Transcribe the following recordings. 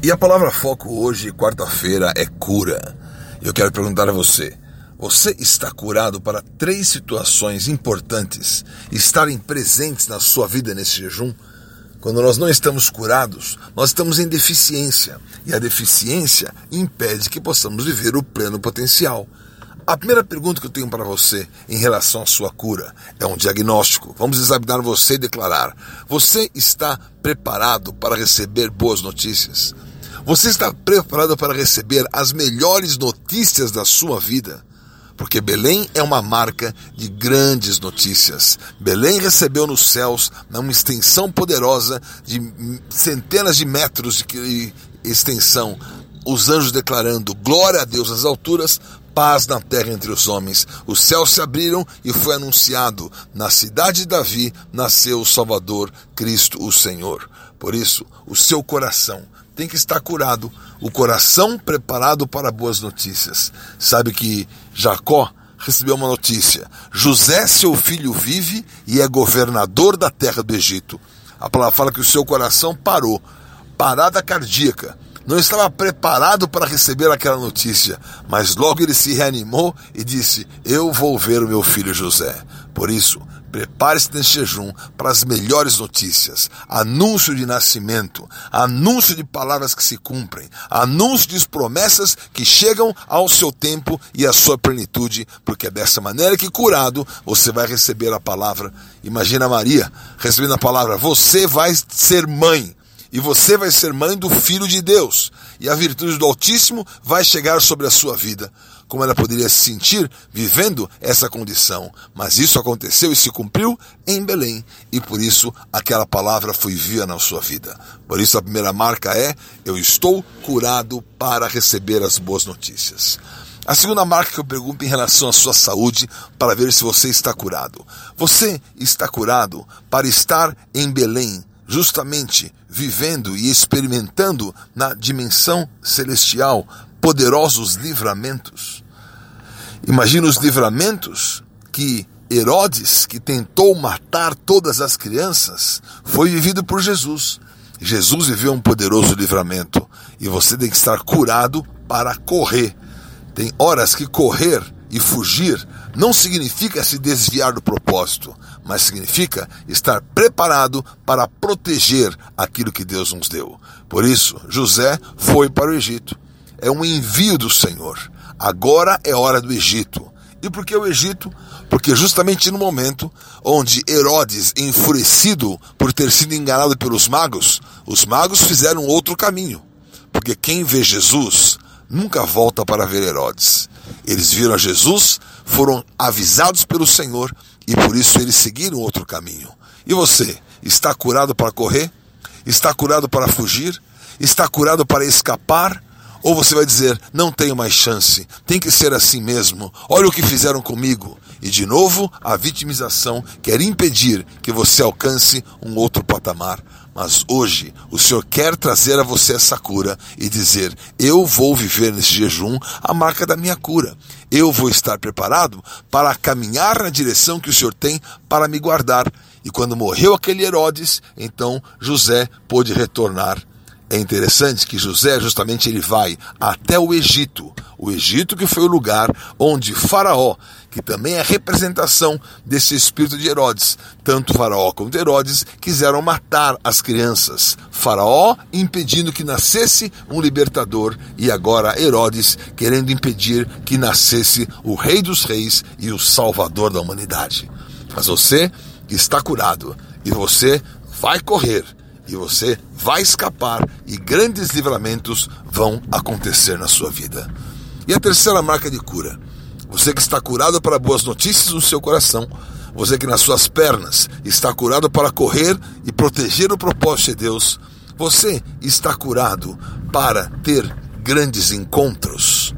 E a palavra foco hoje, quarta-feira, é cura. Eu quero perguntar a você: você está curado para três situações importantes estarem presentes na sua vida nesse jejum? Quando nós não estamos curados, nós estamos em deficiência, e a deficiência impede que possamos viver o pleno potencial. A primeira pergunta que eu tenho para você em relação à sua cura é um diagnóstico. Vamos examinar você e declarar: você está preparado para receber boas notícias? Você está preparado para receber as melhores notícias da sua vida? Porque Belém é uma marca de grandes notícias. Belém recebeu nos céus, numa extensão poderosa de centenas de metros de extensão, os anjos declarando glória a Deus nas alturas, paz na terra entre os homens. Os céus se abriram e foi anunciado: na cidade de Davi nasceu o Salvador, Cristo o Senhor. Por isso, o seu coração tem que estar curado, o coração preparado para boas notícias. Sabe que Jacó recebeu uma notícia: José, seu filho, vive e é governador da terra do Egito. A palavra fala que o seu coração parou, parada cardíaca. Não estava preparado para receber aquela notícia, mas logo ele se reanimou e disse: Eu vou ver o meu filho José. Por isso, Prepare-se neste jejum para as melhores notícias, anúncio de nascimento, anúncio de palavras que se cumprem, anúncio de promessas que chegam ao seu tempo e à sua plenitude, porque é dessa maneira que curado você vai receber a palavra. Imagina Maria recebendo a palavra: você vai ser mãe e você vai ser mãe do Filho de Deus, e a virtude do Altíssimo vai chegar sobre a sua vida. Como ela poderia se sentir vivendo essa condição? Mas isso aconteceu e se cumpriu em Belém, e por isso aquela palavra foi viva na sua vida. Por isso a primeira marca é: eu estou curado para receber as boas notícias. A segunda marca que eu pergunto em relação à sua saúde, para ver se você está curado. Você está curado para estar em Belém, justamente vivendo e experimentando na dimensão celestial poderosos livramentos. Imagina os livramentos que Herodes, que tentou matar todas as crianças, foi vivido por Jesus. Jesus viveu um poderoso livramento e você tem que estar curado para correr. Tem horas que correr e fugir não significa se desviar do propósito, mas significa estar preparado para proteger aquilo que Deus nos deu. Por isso, José foi para o Egito. É um envio do Senhor. Agora é hora do Egito. E por que o Egito? Porque justamente no momento onde Herodes, enfurecido por ter sido enganado pelos magos, os magos fizeram outro caminho. Porque quem vê Jesus nunca volta para ver Herodes. Eles viram a Jesus, foram avisados pelo Senhor e por isso eles seguiram outro caminho. E você, está curado para correr? Está curado para fugir? Está curado para escapar? Ou você vai dizer, não tenho mais chance, tem que ser assim mesmo, olha o que fizeram comigo. E de novo, a vitimização quer impedir que você alcance um outro patamar. Mas hoje o Senhor quer trazer a você essa cura e dizer: Eu vou viver nesse jejum a marca da minha cura. Eu vou estar preparado para caminhar na direção que o Senhor tem para me guardar. E quando morreu aquele Herodes, então José pôde retornar é interessante que José justamente ele vai até o Egito, o Egito que foi o lugar onde Faraó, que também é representação desse espírito de Herodes, tanto Faraó quanto Herodes quiseram matar as crianças. Faraó impedindo que nascesse um libertador e agora Herodes querendo impedir que nascesse o Rei dos Reis e o Salvador da humanidade. Mas você está curado e você vai correr e você vai escapar e grandes livramentos vão acontecer na sua vida. E a terceira marca de cura. Você que está curado para boas notícias no seu coração, você que nas suas pernas está curado para correr e proteger o propósito de Deus, você está curado para ter grandes encontros.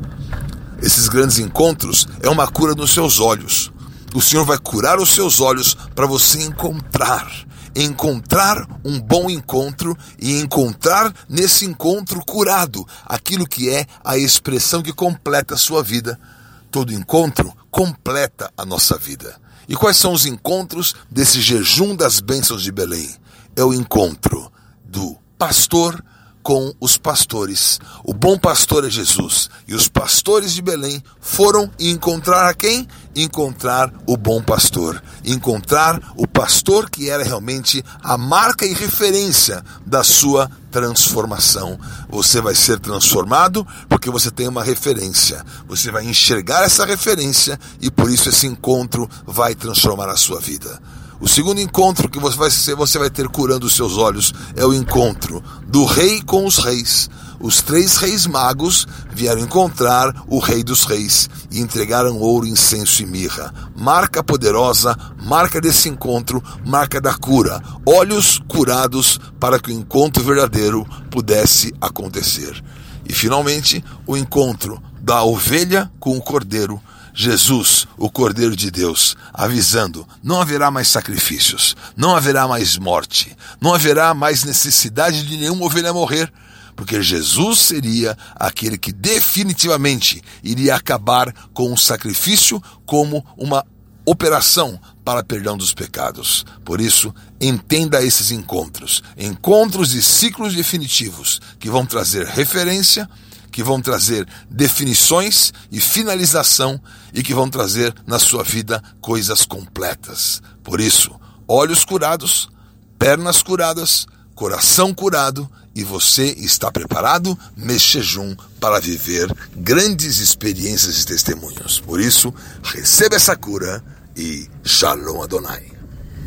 Esses grandes encontros é uma cura nos seus olhos. O Senhor vai curar os seus olhos para você encontrar encontrar um bom encontro e encontrar nesse encontro curado aquilo que é a expressão que completa a sua vida. Todo encontro completa a nossa vida. E quais são os encontros desse jejum das bênçãos de Belém? É o encontro do pastor com os pastores. O bom pastor é Jesus. E os pastores de Belém foram encontrar a quem? Encontrar o bom pastor. Encontrar o pastor que era realmente a marca e referência da sua transformação. Você vai ser transformado porque você tem uma referência. Você vai enxergar essa referência e por isso esse encontro vai transformar a sua vida. O segundo encontro que você vai, você vai ter curando os seus olhos é o encontro do rei com os reis. Os três reis magos vieram encontrar o rei dos reis e entregaram ouro, incenso e mirra. Marca poderosa, marca desse encontro, marca da cura. Olhos curados para que o encontro verdadeiro pudesse acontecer. E finalmente, o encontro da ovelha com o cordeiro Jesus, o Cordeiro de Deus, avisando: não haverá mais sacrifícios, não haverá mais morte, não haverá mais necessidade de nenhuma ovelha morrer, porque Jesus seria aquele que definitivamente iria acabar com o sacrifício como uma operação para perdão dos pecados. Por isso, entenda esses encontros, encontros e ciclos definitivos que vão trazer referência que vão trazer definições e finalização e que vão trazer na sua vida coisas completas. Por isso, olhos curados, pernas curadas, coração curado e você está preparado neste jejum para viver grandes experiências e testemunhos. Por isso, receba essa cura e Shalom Adonai.